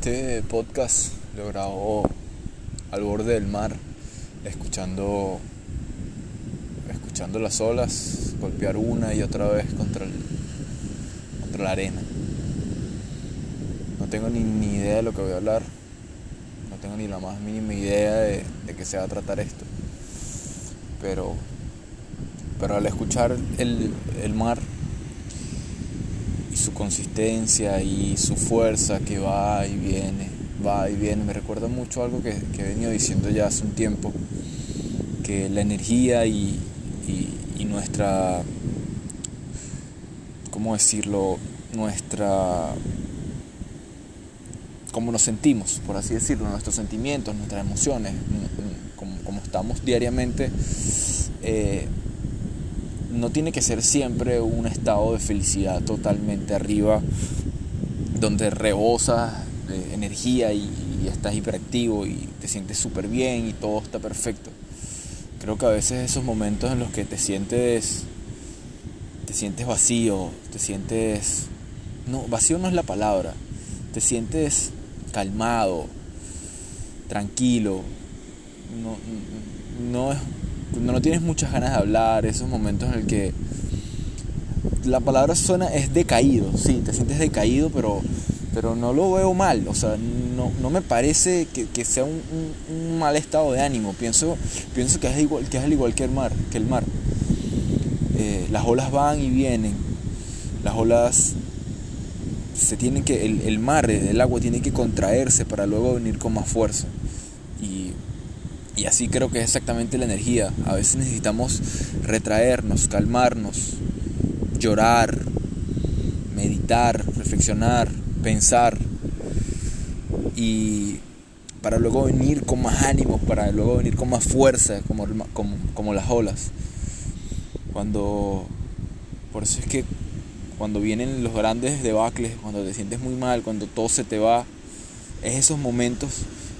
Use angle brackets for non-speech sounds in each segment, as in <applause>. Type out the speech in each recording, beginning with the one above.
Este podcast lo grabó al borde del mar, escuchando, escuchando las olas golpear una y otra vez contra, el, contra la arena. No tengo ni, ni idea de lo que voy a hablar, no tengo ni la más mínima idea de, de qué se va a tratar esto. Pero, pero al escuchar el, el mar, su consistencia y su fuerza que va y viene, va y viene. Me recuerda mucho algo que, que he venido diciendo ya hace un tiempo, que la energía y, y, nuestra, ¿cómo decirlo? Nuestra cómo nos sentimos, por así decirlo, nuestros sentimientos, nuestras emociones, como, como estamos diariamente, eh, no tiene que ser siempre un estado de felicidad totalmente arriba, donde rebosas de energía y, estás hiperactivo y te sientes súper bien y todo está perfecto. Creo que a veces esos momentos en los que te sientes, te sientes vacío, te sientes, no, vacío no es la palabra, te sientes calmado, tranquilo, no, no es cuando no tienes muchas ganas de hablar, esos momentos en el que la palabra suena es decaído, sí, te sientes decaído, pero, pero no lo veo mal, o sea, no, no me parece que, que sea un, un, mal estado de ánimo, pienso, pienso que, es igual, que es al igual que el mar, que el mar. Eh, las olas van y vienen, las olas se tienen que, el, el mar, el agua tiene que contraerse para luego venir con más fuerza. Y así creo que es exactamente la energía. A veces necesitamos retraernos, calmarnos, llorar, meditar, reflexionar, pensar. Y para luego venir con más ánimos, para luego venir con más fuerza, como, como, como las olas. Cuando... Por eso es que cuando vienen los grandes debacles, cuando te sientes muy mal, cuando todo se te va, es esos momentos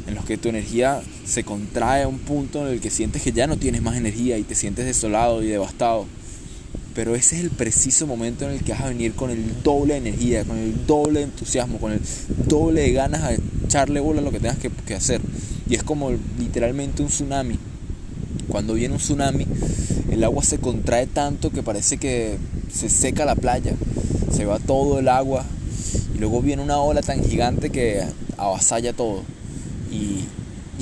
en los que tu energía se contrae a un punto en el que sientes que ya no tienes más energía y te sientes desolado y devastado. Pero ese es el preciso momento en el que vas a venir con el doble de energía, con el doble de entusiasmo, con el doble de ganas a echarle bola a lo que tengas que, que hacer. Y es como literalmente un tsunami. Cuando viene un tsunami, el agua se contrae tanto que parece que se seca la playa, se va todo el agua y luego viene una ola tan gigante que avasalla todo. Y,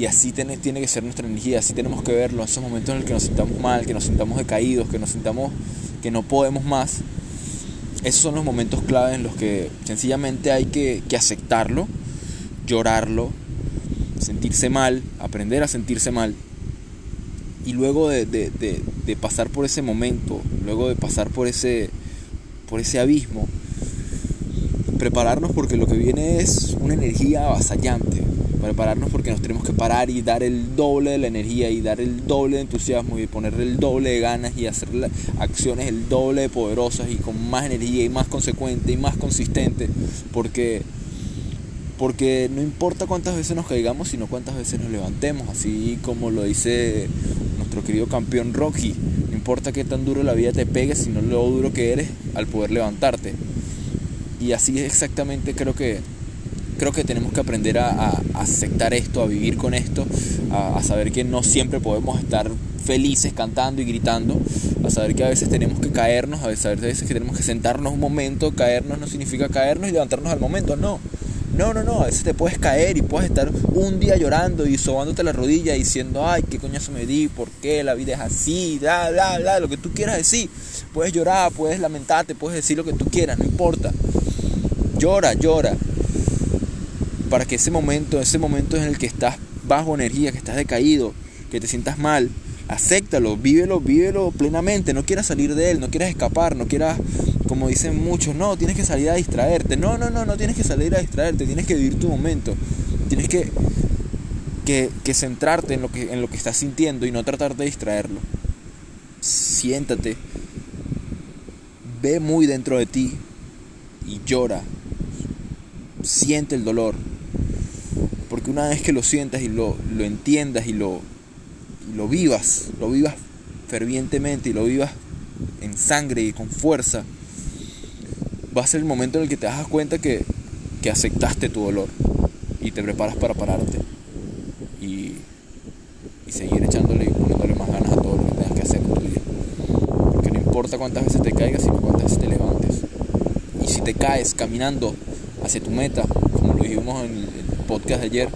y así tiene, tiene, que ser nuestra energía, así tenemos que verlo, esos momentos en los que nos sintamos mal, que nos sintamos decaídos, que nos sintamos que no podemos más. Esos son los momentos clave en los que sencillamente hay que, que aceptarlo, llorarlo, sentirse mal, aprender a sentirse mal. Y luego de, de, de, de pasar por ese momento, luego de pasar por ese, por ese abismo, prepararnos porque lo que viene es una energía avasallante, prepararnos porque nos tenemos que parar y dar el doble de la energía y dar el doble de entusiasmo y ponerle el doble de ganas y hacer acciones el doble de poderosas y con más energía y más consecuente y más consistente. Porque porque no importa cuántas veces nos caigamos sino cuántas veces nos levantemos. Así como lo dice nuestro querido campeón Rocky no importa qué tan duro la vida te pegue sino lo duro que eres al poder levantarte. Y así exactamente creo que creo que tenemos que aprender a, a, aceptar esto, a vivir con esto, a, a, saber que no siempre podemos estar felices cantando y gritando, a saber que a veces tenemos que caernos, a veces, a veces que tenemos que sentarnos un momento, caernos no significa caernos y levantarnos al momento, no. No, no, no, a veces te puedes caer y puedes estar un día llorando y sobándote la rodilla diciendo, ay, qué coñazo me di, por qué la vida es así, bla, bla, bla, lo que tú quieras decir. Puedes llorar, puedes lamentarte, puedes decir lo que tú quieras, no importa. Llora, llora, para que ese momento, ese momento en el que estás bajo energía, que estás decaído, que te sientas mal, acéptalo, vívelo, vívelo plenamente, no quieras salir de él, no quieras escapar, no quieras, como dicen muchos, no, tienes que salir a distraerte, no, no, no, no tienes que salir a distraerte, tienes que vivir tu momento, tienes que, que, que centrarte en lo que, en lo que estás sintiendo y no tratar de distraerlo. Siéntate, ve muy dentro de ti y llora, siente el dolor, porque una vez que lo sientas y lo, lo entiendas y lo, lo vivas, lo vivas fervientemente y lo vivas en sangre y con fuerza, va a ser el momento en el que te das cuenta que, que aceptaste tu dolor. y te preparas para pararte y, y seguir echándole y poniéndole más ganas a todo lo que tengas que hacer en tu día. Porque no importa cuántas veces te caigas, sino cuántas veces te levantes. Y si te caes caminando hacia tu meta, como lo dijimos en el podcast de ayer,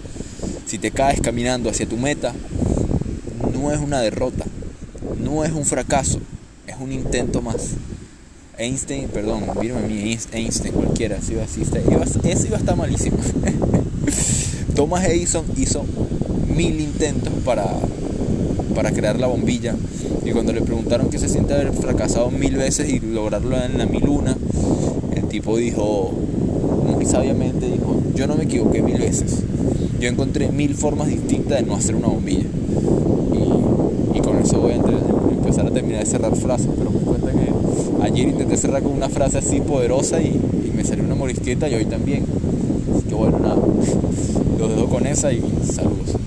si te caes caminando hacia tu meta, no es una derrota, no es un fracaso, es un intento más. Einstein, perdón, mírame a mí, Einstein, cualquiera, eso iba, eso iba a estar malísimo. <laughs> Thomas Edison hizo mil intentos para, para crear la bombilla y cuando le preguntaron qué se siente haber fracasado mil veces y lograrlo en la mil una, el tipo dijo, muy sabiamente dijo, yo no me equivoqué mil veces, yo encontré mil formas distintas de no hacer una bombilla. Y, con eso voy a empezar a terminar de cerrar frases, pero me cuenta que ayer intenté cerrar con una frase así poderosa y, y me salió una morisqueta y hoy también. Así que bueno, nada, <laughs> los dejo con esa y saludos.